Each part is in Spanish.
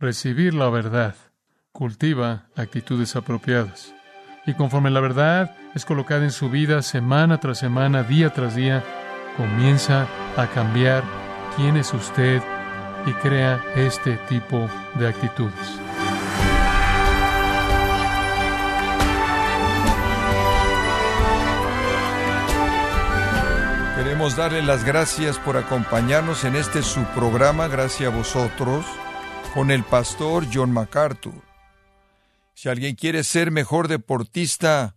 recibir la verdad cultiva actitudes apropiadas. Y conforme la verdad es colocada en su vida semana tras semana, día tras día, comienza a cambiar quién es usted y crea este tipo de actitudes. Queremos darle las gracias por acompañarnos en este su programa, gracias a vosotros, con el pastor John MacArthur. Si alguien quiere ser mejor deportista,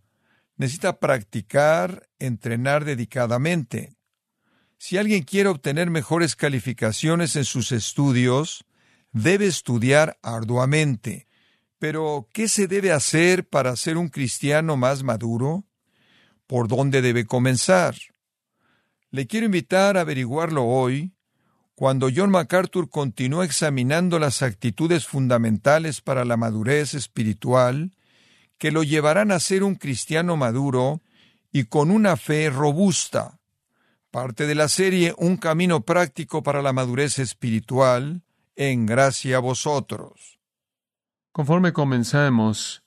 necesita practicar, entrenar dedicadamente. Si alguien quiere obtener mejores calificaciones en sus estudios, debe estudiar arduamente. Pero, ¿qué se debe hacer para ser un cristiano más maduro? ¿Por dónde debe comenzar? Le quiero invitar a averiguarlo hoy, cuando John MacArthur continuó examinando las actitudes fundamentales para la madurez espiritual, que lo llevarán a ser un cristiano maduro y con una fe robusta. Parte de la serie Un camino práctico para la madurez espiritual, en gracia a vosotros. Conforme comenzamos,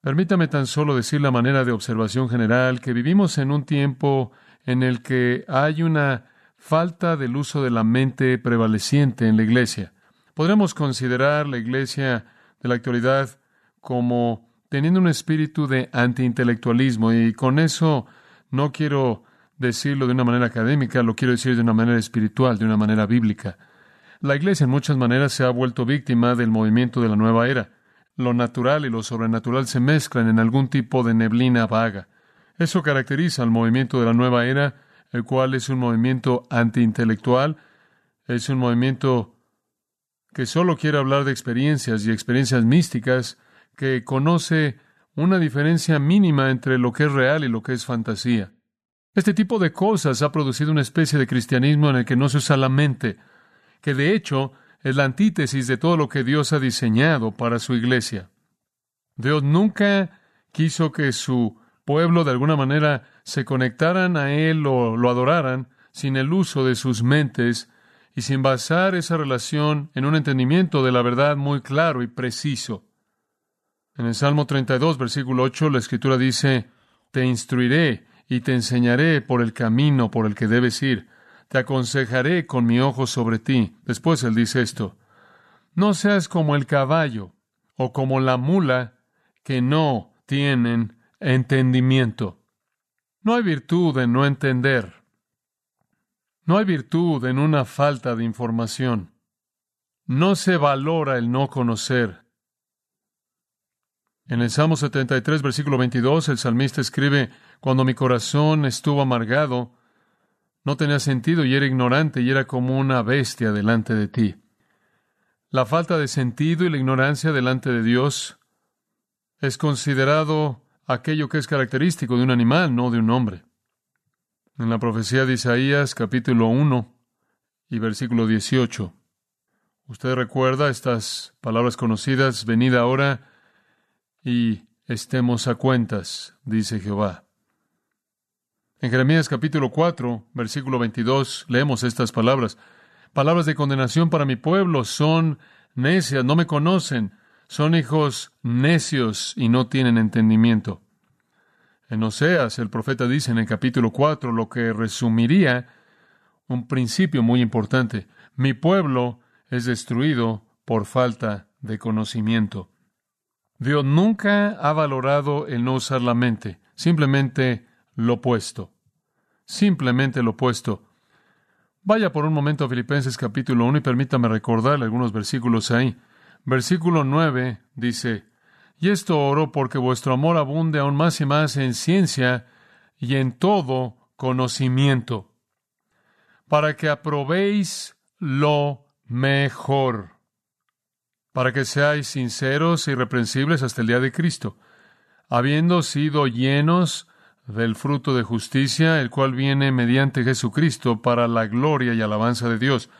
permítame tan solo decir la manera de observación general que vivimos en un tiempo en el que hay una falta del uso de la mente prevaleciente en la iglesia. Podríamos considerar la iglesia de la actualidad como teniendo un espíritu de antiintelectualismo y con eso no quiero decirlo de una manera académica, lo quiero decir de una manera espiritual, de una manera bíblica. La iglesia en muchas maneras se ha vuelto víctima del movimiento de la nueva era. Lo natural y lo sobrenatural se mezclan en algún tipo de neblina vaga. Eso caracteriza al movimiento de la nueva era, el cual es un movimiento antiintelectual, es un movimiento que solo quiere hablar de experiencias y experiencias místicas, que conoce una diferencia mínima entre lo que es real y lo que es fantasía. Este tipo de cosas ha producido una especie de cristianismo en el que no se usa la mente, que de hecho es la antítesis de todo lo que Dios ha diseñado para su iglesia. Dios nunca quiso que su pueblo de alguna manera se conectaran a Él o lo adoraran sin el uso de sus mentes y sin basar esa relación en un entendimiento de la verdad muy claro y preciso. En el Salmo 32, versículo 8, la Escritura dice, Te instruiré y te enseñaré por el camino por el que debes ir. Te aconsejaré con mi ojo sobre ti. Después él dice esto, No seas como el caballo o como la mula que no tienen entendimiento. No hay virtud en no entender. No hay virtud en una falta de información. No se valora el no conocer. En el Salmo 73, versículo 22, el salmista escribe, Cuando mi corazón estuvo amargado, no tenía sentido y era ignorante y era como una bestia delante de ti. La falta de sentido y la ignorancia delante de Dios es considerado aquello que es característico de un animal, no de un hombre. En la profecía de Isaías, capítulo 1 y versículo 18. Usted recuerda estas palabras conocidas, venid ahora y estemos a cuentas, dice Jehová. En Jeremías capítulo 4, versículo 22, leemos estas palabras. Palabras de condenación para mi pueblo son necias, no me conocen, son hijos necios y no tienen entendimiento. En Oseas, el profeta dice en el capítulo 4 lo que resumiría un principio muy importante. Mi pueblo es destruido por falta de conocimiento. Dios nunca ha valorado el no usar la mente, simplemente lo opuesto. Simplemente lo opuesto. Vaya por un momento a Filipenses capítulo 1 y permítame recordarle algunos versículos ahí. Versículo 9 dice, Y esto oro porque vuestro amor abunde aún más y más en ciencia y en todo conocimiento, para que aprobéis lo mejor, para que seáis sinceros e irreprensibles hasta el día de Cristo, habiendo sido llenos del fruto de justicia, el cual viene mediante Jesucristo para la gloria y alabanza de Dios.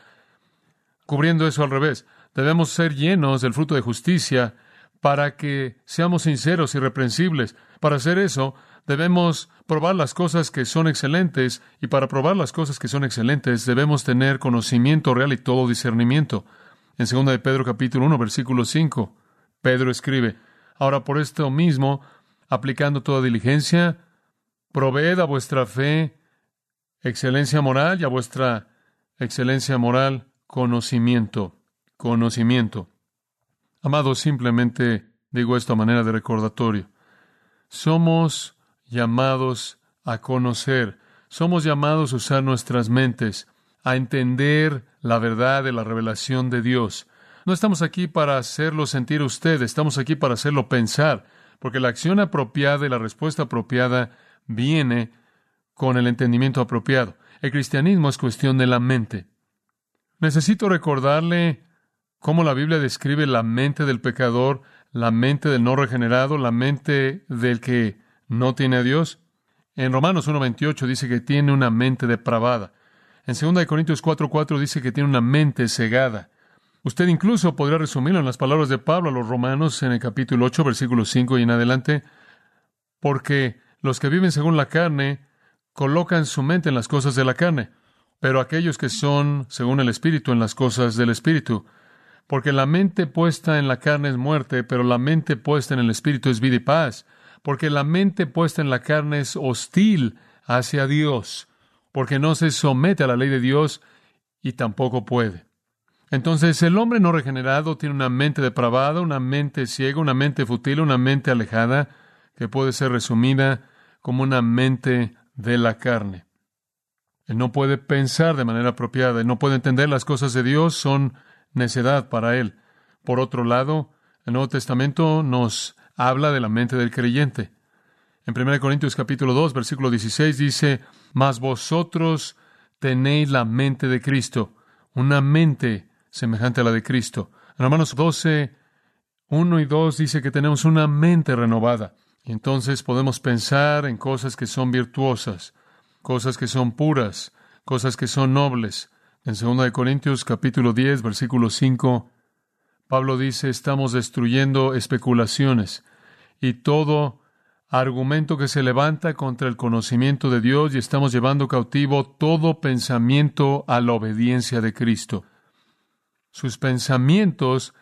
Cubriendo eso al revés, Debemos ser llenos del fruto de justicia para que seamos sinceros y reprensibles. Para hacer eso, debemos probar las cosas que son excelentes y para probar las cosas que son excelentes debemos tener conocimiento real y todo discernimiento. En 2 de Pedro capítulo 1, versículo 5, Pedro escribe, Ahora por esto mismo, aplicando toda diligencia, proveed a vuestra fe excelencia moral y a vuestra excelencia moral conocimiento, conocimiento. Amados, simplemente digo esto a manera de recordatorio. Somos llamados a conocer, somos llamados a usar nuestras mentes, a entender la verdad de la revelación de Dios. No estamos aquí para hacerlo sentir usted, estamos aquí para hacerlo pensar, porque la acción apropiada y la respuesta apropiada viene con el entendimiento apropiado. El cristianismo es cuestión de la mente. Necesito recordarle cómo la Biblia describe la mente del pecador, la mente del no regenerado, la mente del que no tiene a Dios. En Romanos 1.28 dice que tiene una mente depravada. En 2 Corintios 4.4 dice que tiene una mente cegada. Usted incluso podría resumirlo en las palabras de Pablo a los romanos en el capítulo 8, versículo 5 y en adelante, porque los que viven según la carne colocan su mente en las cosas de la carne, pero aquellos que son según el Espíritu en las cosas del Espíritu. Porque la mente puesta en la carne es muerte, pero la mente puesta en el Espíritu es vida y paz. Porque la mente puesta en la carne es hostil hacia Dios, porque no se somete a la ley de Dios y tampoco puede. Entonces el hombre no regenerado tiene una mente depravada, una mente ciega, una mente fútil, una mente alejada, que puede ser resumida como una mente de la carne. Él no puede pensar de manera apropiada, él no puede entender las cosas de Dios, son necedad para él. Por otro lado, el Nuevo Testamento nos habla de la mente del creyente. En 1 Corintios capítulo 2, versículo 16 dice, Mas vosotros tenéis la mente de Cristo, una mente semejante a la de Cristo. En Romanos 12, 1 y 2 dice que tenemos una mente renovada. Y entonces podemos pensar en cosas que son virtuosas, cosas que son puras, cosas que son nobles. En 2 de Corintios capítulo 10, versículo 5, Pablo dice, estamos destruyendo especulaciones y todo argumento que se levanta contra el conocimiento de Dios y estamos llevando cautivo todo pensamiento a la obediencia de Cristo. Sus pensamientos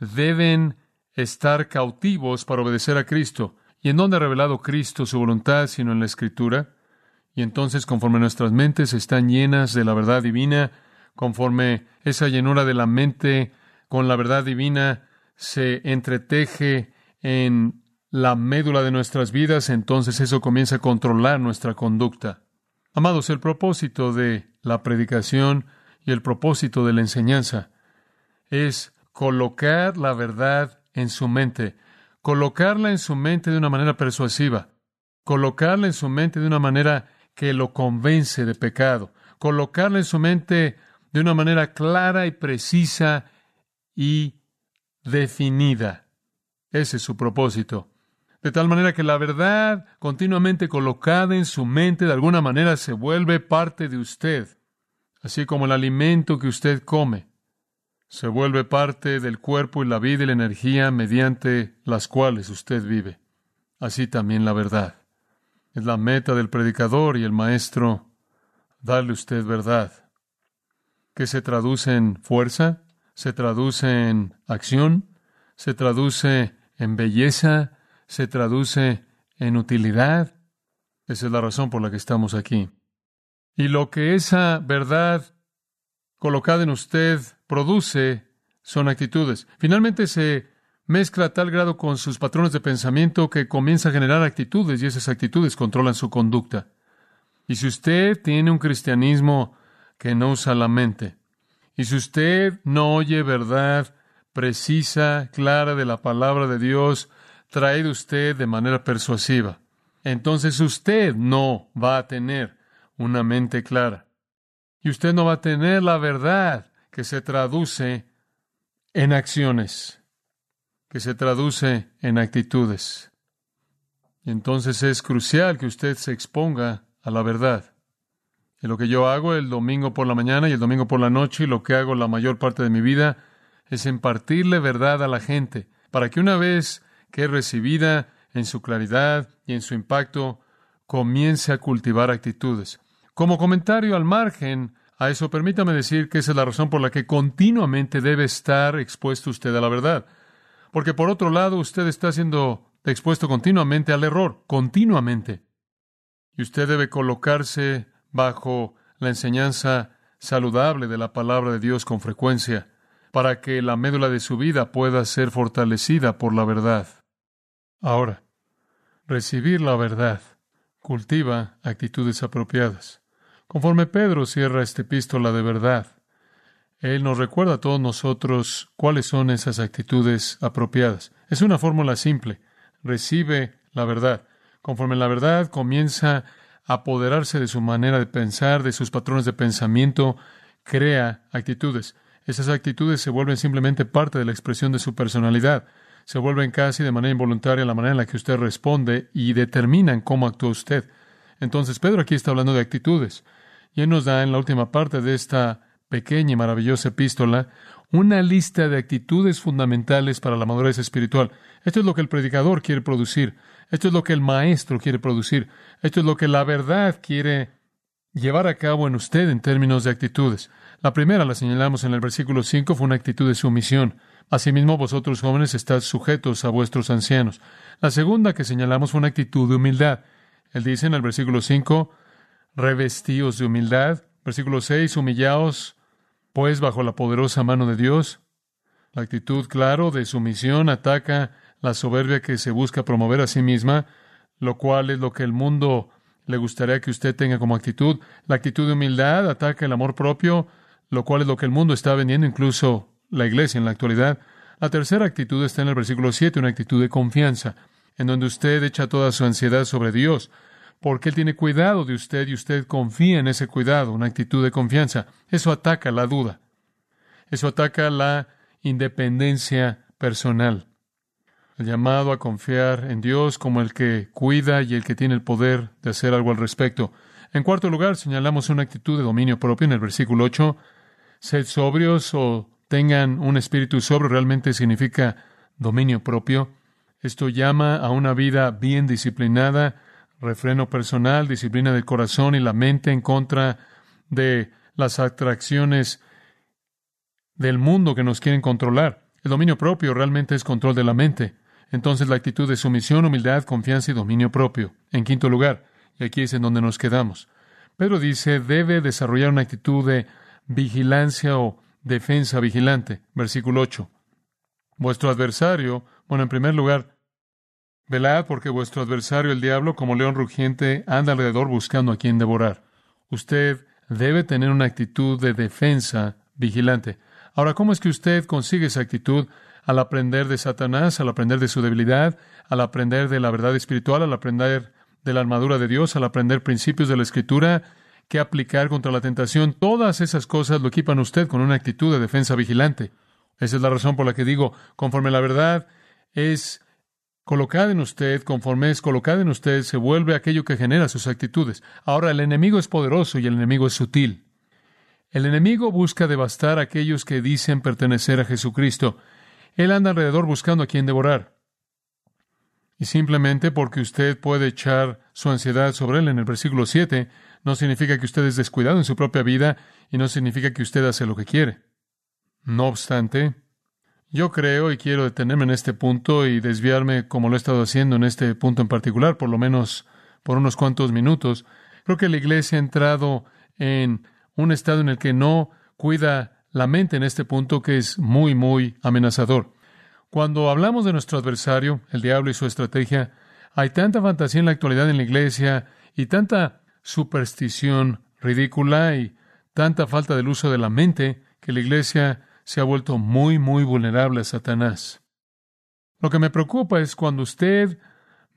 deben estar cautivos para obedecer a Cristo. ¿Y en dónde ha revelado Cristo su voluntad sino en la Escritura? Y entonces, conforme nuestras mentes están llenas de la verdad divina, conforme esa llenura de la mente con la verdad divina se entreteje en la médula de nuestras vidas, entonces eso comienza a controlar nuestra conducta. Amados, el propósito de la predicación y el propósito de la enseñanza es colocar la verdad en su mente, colocarla en su mente de una manera persuasiva, colocarla en su mente de una manera que lo convence de pecado, colocarla en su mente de una manera clara y precisa y definida. Ese es su propósito. De tal manera que la verdad continuamente colocada en su mente de alguna manera se vuelve parte de usted, así como el alimento que usted come se vuelve parte del cuerpo y la vida y la energía mediante las cuales usted vive. Así también la verdad. Es la meta del predicador y el maestro darle usted verdad, que se traduce en fuerza, se traduce en acción, se traduce en belleza, se traduce en utilidad. Esa es la razón por la que estamos aquí. Y lo que esa verdad colocada en usted produce son actitudes. Finalmente se mezcla a tal grado con sus patrones de pensamiento que comienza a generar actitudes y esas actitudes controlan su conducta. Y si usted tiene un cristianismo que no usa la mente, y si usted no oye verdad precisa, clara de la palabra de Dios, traída usted de manera persuasiva, entonces usted no va a tener una mente clara. Y usted no va a tener la verdad que se traduce en acciones, que se traduce en actitudes. Y entonces es crucial que usted se exponga a la verdad. Y lo que yo hago el domingo por la mañana y el domingo por la noche y lo que hago la mayor parte de mi vida es impartirle verdad a la gente, para que una vez que es recibida en su claridad y en su impacto, comience a cultivar actitudes. Como comentario al margen, a eso, permítame decir que esa es la razón por la que continuamente debe estar expuesto usted a la verdad. Porque por otro lado, usted está siendo expuesto continuamente al error, continuamente. Y usted debe colocarse bajo la enseñanza saludable de la palabra de Dios con frecuencia, para que la médula de su vida pueda ser fortalecida por la verdad. Ahora, recibir la verdad cultiva actitudes apropiadas. Conforme Pedro cierra esta epístola de verdad, él nos recuerda a todos nosotros cuáles son esas actitudes apropiadas. Es una fórmula simple. Recibe la verdad. Conforme la verdad comienza apoderarse de su manera de pensar, de sus patrones de pensamiento, crea actitudes. Esas actitudes se vuelven simplemente parte de la expresión de su personalidad. Se vuelven casi de manera involuntaria la manera en la que usted responde y determinan cómo actúa usted. Entonces Pedro aquí está hablando de actitudes. Y él nos da en la última parte de esta pequeña y maravillosa epístola una lista de actitudes fundamentales para la madurez espiritual. Esto es lo que el predicador quiere producir. Esto es lo que el maestro quiere producir. Esto es lo que la verdad quiere llevar a cabo en usted en términos de actitudes. La primera la señalamos en el versículo 5 fue una actitud de sumisión. Asimismo, vosotros jóvenes estás sujetos a vuestros ancianos. La segunda que señalamos fue una actitud de humildad. Él dice en el versículo 5, revestíos de humildad. Versículo 6, humillaos, pues, bajo la poderosa mano de Dios. La actitud, claro, de sumisión ataca la soberbia que se busca promover a sí misma, lo cual es lo que el mundo le gustaría que usted tenga como actitud. La actitud de humildad ataca el amor propio, lo cual es lo que el mundo está vendiendo, incluso la iglesia en la actualidad. La tercera actitud está en el versículo 7, una actitud de confianza, en donde usted echa toda su ansiedad sobre Dios porque Él tiene cuidado de usted y usted confía en ese cuidado, una actitud de confianza. Eso ataca la duda. Eso ataca la independencia personal. El llamado a confiar en Dios como el que cuida y el que tiene el poder de hacer algo al respecto. En cuarto lugar, señalamos una actitud de dominio propio en el versículo 8. Sed sobrios o tengan un espíritu sobrio realmente significa dominio propio. Esto llama a una vida bien disciplinada, refreno personal, disciplina del corazón y la mente en contra de las atracciones del mundo que nos quieren controlar. El dominio propio realmente es control de la mente. Entonces la actitud de sumisión, humildad, confianza y dominio propio. En quinto lugar, y aquí es en donde nos quedamos. Pedro dice, debe desarrollar una actitud de vigilancia o defensa vigilante. Versículo 8. Vuestro adversario, bueno, en primer lugar, Velad porque vuestro adversario, el diablo, como león rugiente, anda alrededor buscando a quien devorar. Usted debe tener una actitud de defensa vigilante. Ahora, ¿cómo es que usted consigue esa actitud? Al aprender de Satanás, al aprender de su debilidad, al aprender de la verdad espiritual, al aprender de la armadura de Dios, al aprender principios de la Escritura, que aplicar contra la tentación. Todas esas cosas lo equipan usted con una actitud de defensa vigilante. Esa es la razón por la que digo, conforme la verdad es colocada en usted, conforme es colocada en usted, se vuelve aquello que genera sus actitudes. Ahora, el enemigo es poderoso y el enemigo es sutil. El enemigo busca devastar a aquellos que dicen pertenecer a Jesucristo. Él anda alrededor buscando a quien devorar. Y simplemente porque usted puede echar su ansiedad sobre él en el versículo 7, no significa que usted es descuidado en su propia vida y no significa que usted hace lo que quiere. No obstante, yo creo y quiero detenerme en este punto y desviarme como lo he estado haciendo en este punto en particular, por lo menos por unos cuantos minutos. Creo que la iglesia ha entrado en un estado en el que no cuida la mente en este punto que es muy, muy amenazador. Cuando hablamos de nuestro adversario, el diablo y su estrategia, hay tanta fantasía en la actualidad en la iglesia y tanta superstición ridícula y tanta falta del uso de la mente que la iglesia se ha vuelto muy, muy vulnerable a Satanás. Lo que me preocupa es cuando usted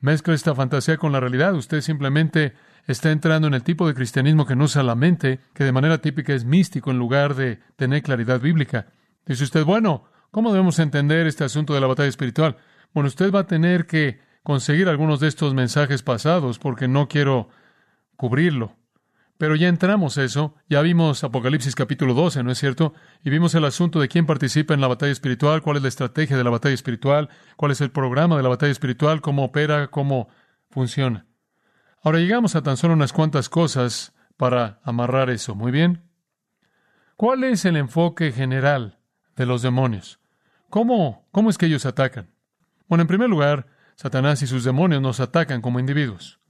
mezcla esta fantasía con la realidad, usted simplemente está entrando en el tipo de cristianismo que no usa la mente, que de manera típica es místico en lugar de tener claridad bíblica. Dice usted, bueno, ¿cómo debemos entender este asunto de la batalla espiritual? Bueno, usted va a tener que conseguir algunos de estos mensajes pasados porque no quiero cubrirlo. Pero ya entramos eso, ya vimos Apocalipsis capítulo 12, ¿no es cierto? Y vimos el asunto de quién participa en la batalla espiritual, cuál es la estrategia de la batalla espiritual, cuál es el programa de la batalla espiritual, cómo opera, cómo funciona. Ahora llegamos a tan solo unas cuantas cosas para amarrar eso. Muy bien. ¿Cuál es el enfoque general de los demonios? ¿Cómo, cómo es que ellos atacan? Bueno, en primer lugar, Satanás y sus demonios nos atacan como individuos.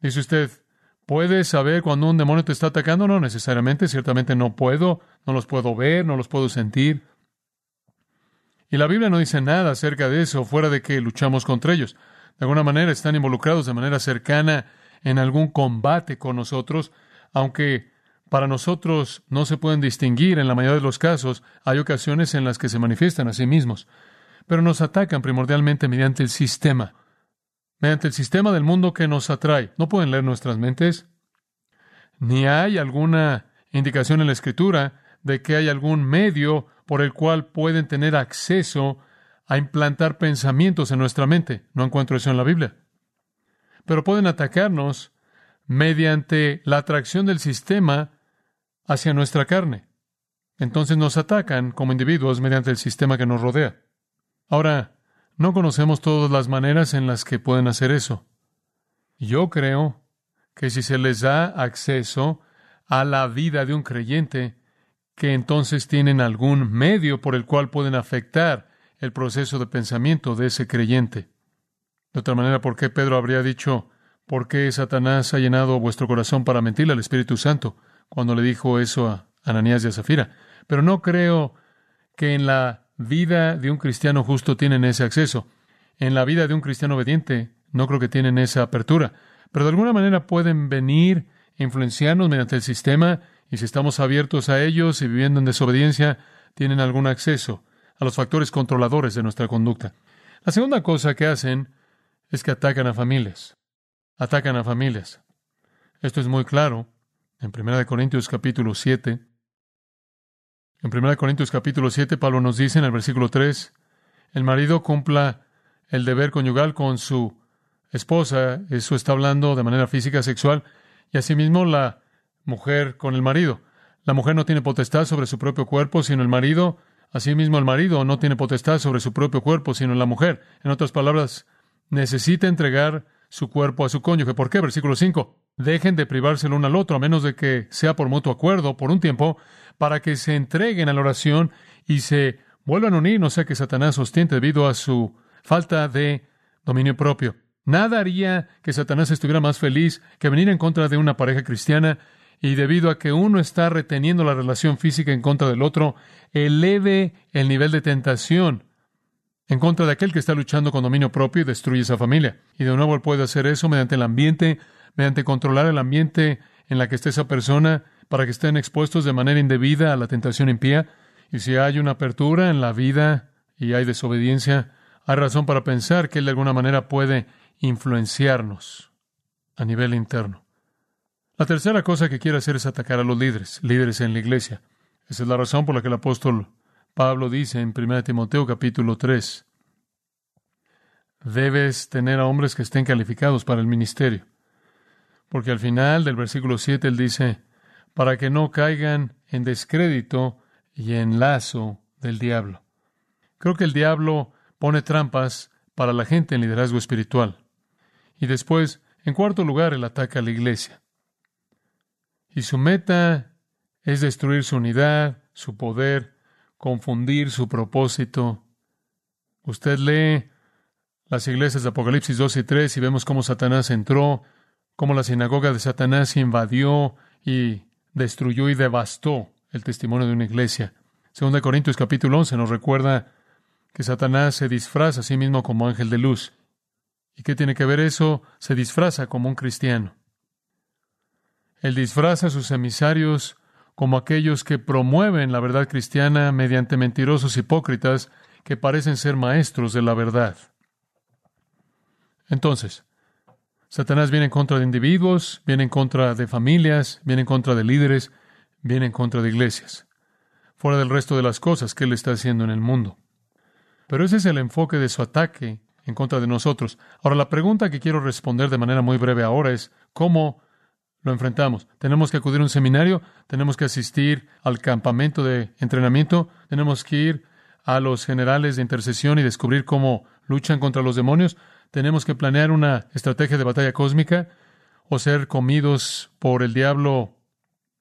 Dice usted, ¿puedes saber cuando un demonio te está atacando? No necesariamente, ciertamente no puedo, no los puedo ver, no los puedo sentir. Y la Biblia no dice nada acerca de eso, fuera de que luchamos contra ellos. De alguna manera están involucrados de manera cercana en algún combate con nosotros, aunque para nosotros no se pueden distinguir en la mayoría de los casos, hay ocasiones en las que se manifiestan a sí mismos, pero nos atacan primordialmente mediante el sistema, mediante el sistema del mundo que nos atrae. No pueden leer nuestras mentes, ni hay alguna indicación en la escritura de que hay algún medio por el cual pueden tener acceso a implantar pensamientos en nuestra mente. No encuentro eso en la Biblia. Pero pueden atacarnos mediante la atracción del sistema hacia nuestra carne. Entonces nos atacan como individuos mediante el sistema que nos rodea. Ahora, no conocemos todas las maneras en las que pueden hacer eso. Yo creo que si se les da acceso a la vida de un creyente, que entonces tienen algún medio por el cual pueden afectar el proceso de pensamiento de ese creyente. De otra manera, ¿por qué Pedro habría dicho, ¿por qué Satanás ha llenado vuestro corazón para mentirle al Espíritu Santo? cuando le dijo eso a Ananías y a Zafira. Pero no creo que en la vida de un cristiano justo tienen ese acceso. En la vida de un cristiano obediente no creo que tienen esa apertura. Pero de alguna manera pueden venir a influenciarnos mediante el sistema y si estamos abiertos a ellos y viviendo en desobediencia, tienen algún acceso a los factores controladores de nuestra conducta. La segunda cosa que hacen es que atacan a familias. Atacan a familias. Esto es muy claro en 1 Corintios capítulo 7. En 1 Corintios capítulo 7, Pablo nos dice en el versículo 3, el marido cumpla el deber conyugal con su esposa, eso está hablando de manera física, sexual, y asimismo la mujer con el marido. La mujer no tiene potestad sobre su propio cuerpo, sino el marido. Asimismo, el marido no tiene potestad sobre su propio cuerpo, sino la mujer. En otras palabras, necesita entregar su cuerpo a su cónyuge. ¿Por qué? Versículo 5. Dejen de privarse el uno al otro, a menos de que sea por mutuo acuerdo, por un tiempo, para que se entreguen a la oración y se vuelvan a unir, no sea que Satanás ostente debido a su falta de dominio propio. Nada haría que Satanás estuviera más feliz que venir en contra de una pareja cristiana y debido a que uno está reteniendo la relación física en contra del otro, eleve el nivel de tentación en contra de aquel que está luchando con dominio propio y destruye esa familia. Y de nuevo él puede hacer eso mediante el ambiente mediante controlar el ambiente en la que esté esa persona para que estén expuestos de manera indebida a la tentación impía. Y si hay una apertura en la vida y hay desobediencia, hay razón para pensar que él de alguna manera puede influenciarnos a nivel interno. La tercera cosa que quiere hacer es atacar a los líderes, líderes en la iglesia. Esa es la razón por la que el apóstol Pablo dice en 1 Timoteo capítulo 3, debes tener a hombres que estén calificados para el ministerio. Porque al final del versículo 7 él dice, para que no caigan en descrédito y en lazo del diablo. Creo que el diablo pone trampas para la gente en liderazgo espiritual. Y después, en cuarto lugar, él ataca a la iglesia. Y su meta es destruir su unidad, su poder, confundir su propósito. Usted lee las iglesias de Apocalipsis 2 y 3 y vemos cómo Satanás entró cómo la sinagoga de Satanás invadió y destruyó y devastó el testimonio de una iglesia. Según Corintios capítulo 11 nos recuerda que Satanás se disfraza a sí mismo como ángel de luz. ¿Y qué tiene que ver eso? Se disfraza como un cristiano. Él disfraza a sus emisarios como aquellos que promueven la verdad cristiana mediante mentirosos hipócritas que parecen ser maestros de la verdad. Entonces, Satanás viene en contra de individuos, viene en contra de familias, viene en contra de líderes, viene en contra de iglesias, fuera del resto de las cosas que él está haciendo en el mundo. Pero ese es el enfoque de su ataque en contra de nosotros. Ahora, la pregunta que quiero responder de manera muy breve ahora es, ¿cómo lo enfrentamos? ¿Tenemos que acudir a un seminario? ¿Tenemos que asistir al campamento de entrenamiento? ¿Tenemos que ir a los generales de intercesión y descubrir cómo luchan contra los demonios? Tenemos que planear una estrategia de batalla cósmica o ser comidos por el diablo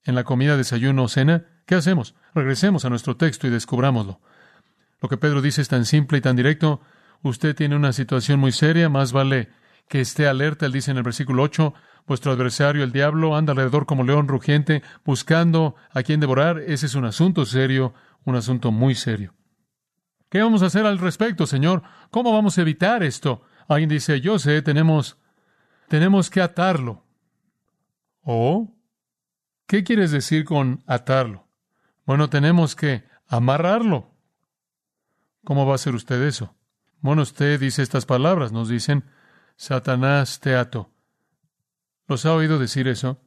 en la comida, desayuno o cena. ¿Qué hacemos? Regresemos a nuestro texto y descubrámoslo. Lo que Pedro dice es tan simple y tan directo. Usted tiene una situación muy seria, más vale que esté alerta. Él dice en el versículo 8, vuestro adversario, el diablo, anda alrededor como león rugiente, buscando a quien devorar. Ese es un asunto serio, un asunto muy serio. ¿Qué vamos a hacer al respecto, Señor? ¿Cómo vamos a evitar esto? Alguien dice, yo sé, tenemos, tenemos que atarlo. ¿O? ¿Qué quieres decir con atarlo? Bueno, tenemos que amarrarlo. ¿Cómo va a hacer usted eso? Bueno, usted dice estas palabras, nos dicen, Satanás te ato. ¿Los ha oído decir eso?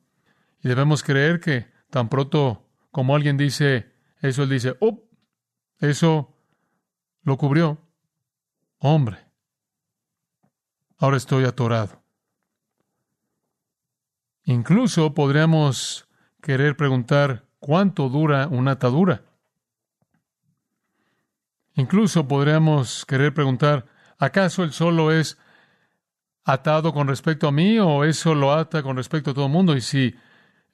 Y debemos creer que tan pronto como alguien dice eso, él dice, ¡oh! Eso lo cubrió. Hombre, ahora estoy atorado. Incluso podríamos querer preguntar cuánto dura una atadura. Incluso podríamos querer preguntar, ¿acaso el solo es atado con respecto a mí o eso lo ata con respecto a todo el mundo? Y si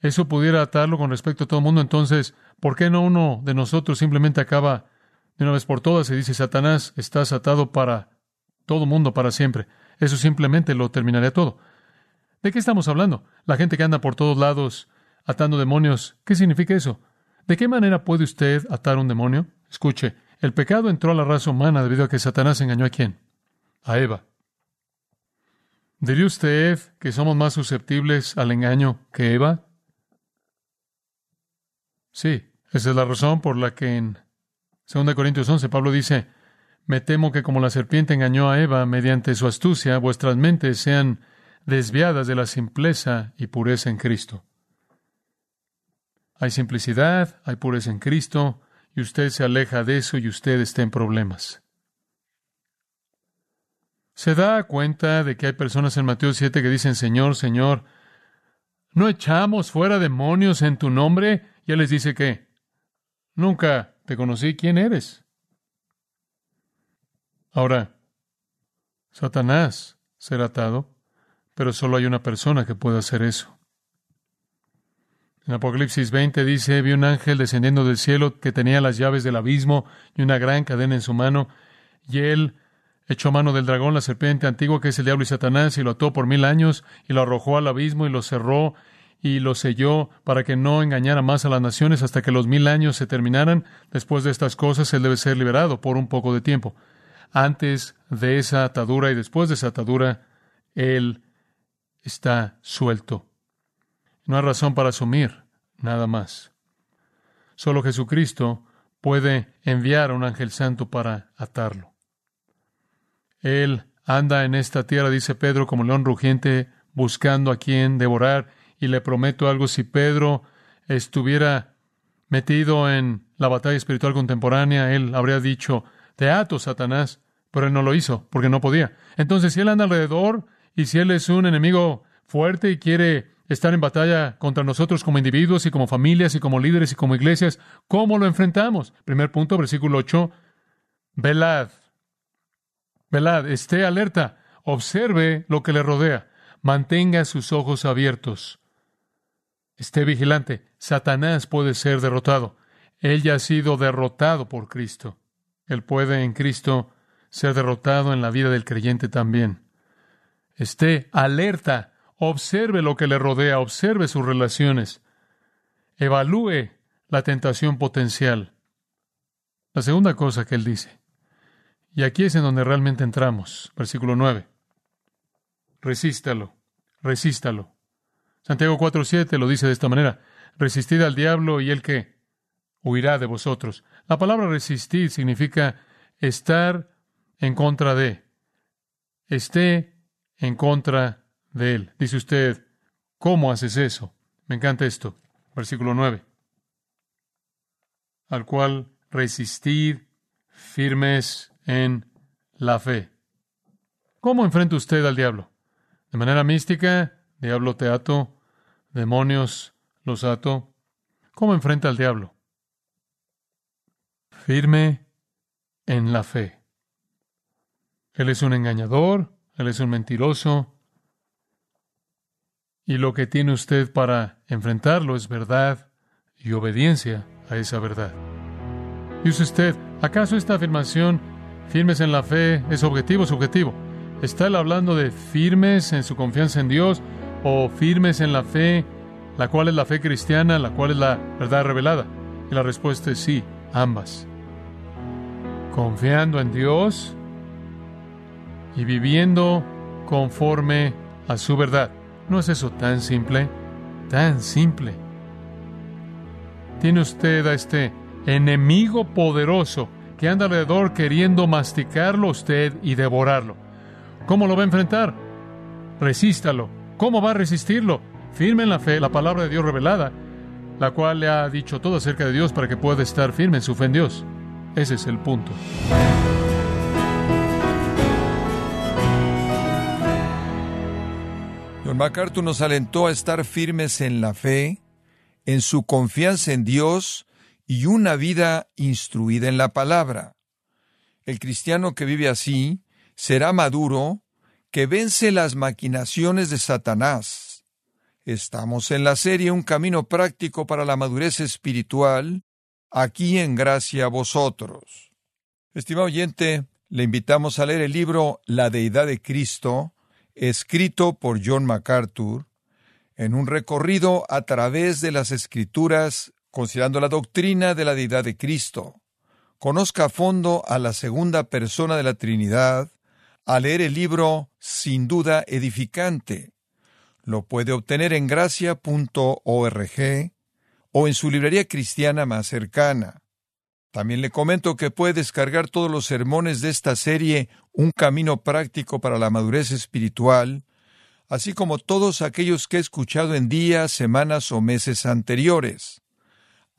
eso pudiera atarlo con respecto a todo el mundo, entonces, ¿por qué no uno de nosotros simplemente acaba de una vez por todas y dice, Satanás, estás atado para todo el mundo, para siempre? Eso simplemente lo terminaría todo. ¿De qué estamos hablando? La gente que anda por todos lados atando demonios, ¿qué significa eso? ¿De qué manera puede usted atar un demonio? Escuche, el pecado entró a la raza humana debido a que Satanás engañó a quién? A Eva. ¿Diría usted que somos más susceptibles al engaño que Eva? Sí, esa es la razón por la que en 2 Corintios 11 Pablo dice, me temo que como la serpiente engañó a Eva mediante su astucia, vuestras mentes sean desviadas de la simpleza y pureza en Cristo. Hay simplicidad, hay pureza en Cristo, y usted se aleja de eso y usted está en problemas. ¿Se da cuenta de que hay personas en Mateo 7 que dicen, Señor, Señor, ¿no echamos fuera demonios en tu nombre? Y él les dice que, nunca te conocí, ¿quién eres? Ahora, Satanás será atado, pero solo hay una persona que puede hacer eso. En Apocalipsis 20 dice, vi un ángel descendiendo del cielo que tenía las llaves del abismo y una gran cadena en su mano, y él echó mano del dragón, la serpiente antigua que es el diablo y Satanás, y lo ató por mil años, y lo arrojó al abismo y lo cerró y lo selló para que no engañara más a las naciones hasta que los mil años se terminaran. Después de estas cosas, él debe ser liberado por un poco de tiempo. Antes de esa atadura y después de esa atadura, él está suelto. No hay razón para asumir nada más. Solo Jesucristo puede enviar a un ángel santo para atarlo. Él anda en esta tierra, dice Pedro, como león rugiente, buscando a quien devorar, y le prometo algo, si Pedro estuviera metido en la batalla espiritual contemporánea, él habría dicho, te ato, Satanás, pero él no lo hizo, porque no podía. Entonces, si él anda alrededor, y si él es un enemigo fuerte y quiere estar en batalla contra nosotros como individuos y como familias y como líderes y como iglesias. ¿Cómo lo enfrentamos? Primer punto, versículo 8. Velad. Velad, esté alerta, observe lo que le rodea, mantenga sus ojos abiertos. Esté vigilante. Satanás puede ser derrotado. Él ya ha sido derrotado por Cristo. Él puede en Cristo ser derrotado en la vida del creyente también. Esté alerta, Observe lo que le rodea, observe sus relaciones. Evalúe la tentación potencial. La segunda cosa que él dice, y aquí es en donde realmente entramos, versículo 9. Resístalo, resístalo. Santiago 4:7 lo dice de esta manera, resistid al diablo y él que huirá de vosotros. La palabra resistir significa estar en contra de. Esté en contra de él. Dice usted, ¿cómo haces eso? Me encanta esto. Versículo 9. Al cual resistir firmes en la fe. ¿Cómo enfrenta usted al diablo? De manera mística, diablo te ato, demonios los ato. ¿Cómo enfrenta al diablo? Firme en la fe. Él es un engañador, él es un mentiroso, y lo que tiene usted para enfrentarlo es verdad y obediencia a esa verdad. Dice usted, ¿acaso esta afirmación, firmes en la fe, es objetivo o subjetivo? ¿Está él hablando de firmes en su confianza en Dios o firmes en la fe, la cual es la fe cristiana, la cual es la verdad revelada? Y la respuesta es sí, ambas. Confiando en Dios y viviendo conforme a su verdad. ¿No es eso tan simple? Tan simple. Tiene usted a este enemigo poderoso que anda alrededor queriendo masticarlo usted y devorarlo. ¿Cómo lo va a enfrentar? Resístalo. ¿Cómo va a resistirlo? Firme en la fe, la palabra de Dios revelada, la cual le ha dicho todo acerca de Dios para que pueda estar firme en su fe en Dios. Ese es el punto. John MacArthur nos alentó a estar firmes en la fe, en su confianza en Dios y una vida instruida en la palabra. El cristiano que vive así será maduro, que vence las maquinaciones de Satanás. Estamos en la serie Un camino práctico para la madurez espiritual, aquí en gracia a vosotros. Estimado oyente, le invitamos a leer el libro La deidad de Cristo, escrito por John MacArthur, en un recorrido a través de las escrituras considerando la doctrina de la deidad de Cristo. Conozca a fondo a la segunda persona de la Trinidad al leer el libro sin duda edificante. Lo puede obtener en gracia.org o en su librería cristiana más cercana. También le comento que puede descargar todos los sermones de esta serie Un camino práctico para la madurez espiritual, así como todos aquellos que he escuchado en días, semanas o meses anteriores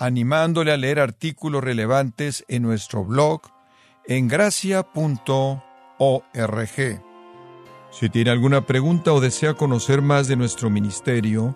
animándole a leer artículos relevantes en nuestro blog en gracia.org. Si tiene alguna pregunta o desea conocer más de nuestro ministerio,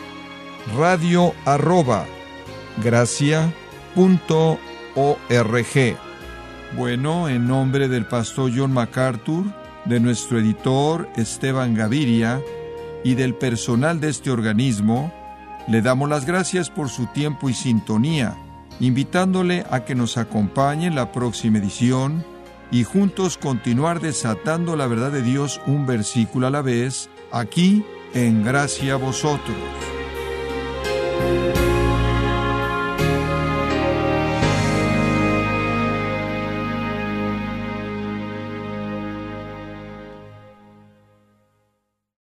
radio arroba Bueno, en nombre del pastor John MacArthur, de nuestro editor Esteban Gaviria y del personal de este organismo, le damos las gracias por su tiempo y sintonía invitándole a que nos acompañe en la próxima edición y juntos continuar desatando la verdad de Dios un versículo a la vez, aquí en Gracia a Vosotros.